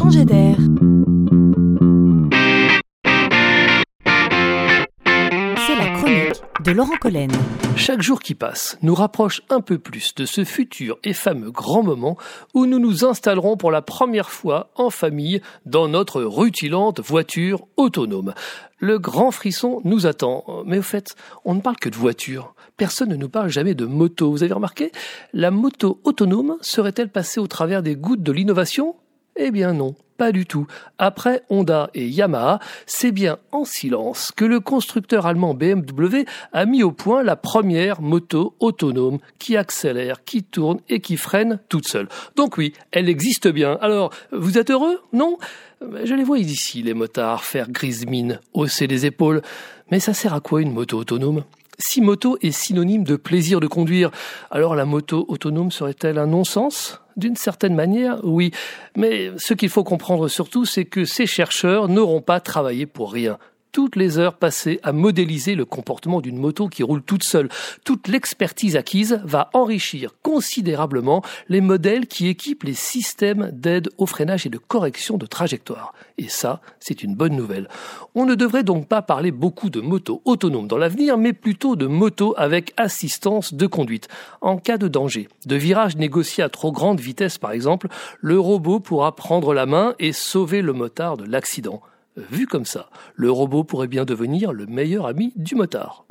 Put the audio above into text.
changer d'air. C'est la chronique de Laurent Collen. Chaque jour qui passe nous rapproche un peu plus de ce futur et fameux grand moment où nous nous installerons pour la première fois en famille dans notre rutilante voiture autonome. Le grand frisson nous attend. Mais au fait, on ne parle que de voiture. Personne ne nous parle jamais de moto. Vous avez remarqué? La moto autonome serait-elle passée au travers des gouttes de l'innovation? Eh bien non. Pas du tout. Après Honda et Yamaha, c'est bien en silence que le constructeur allemand BMW a mis au point la première moto autonome qui accélère, qui tourne et qui freine toute seule. Donc oui, elle existe bien. Alors, vous êtes heureux? Non? Je les vois ici, les motards, faire grise mine, hausser les épaules. Mais ça sert à quoi une moto autonome? Si moto est synonyme de plaisir de conduire, alors la moto autonome serait-elle un non-sens? D'une certaine manière, oui. Mais ce qu'il faut comprendre surtout, c'est que ces chercheurs n'auront pas travaillé pour rien toutes les heures passées à modéliser le comportement d'une moto qui roule toute seule. Toute l'expertise acquise va enrichir considérablement les modèles qui équipent les systèmes d'aide au freinage et de correction de trajectoire. Et ça, c'est une bonne nouvelle. On ne devrait donc pas parler beaucoup de motos autonomes dans l'avenir, mais plutôt de motos avec assistance de conduite. En cas de danger, de virage négocié à trop grande vitesse par exemple, le robot pourra prendre la main et sauver le motard de l'accident. Vu comme ça, le robot pourrait bien devenir le meilleur ami du motard.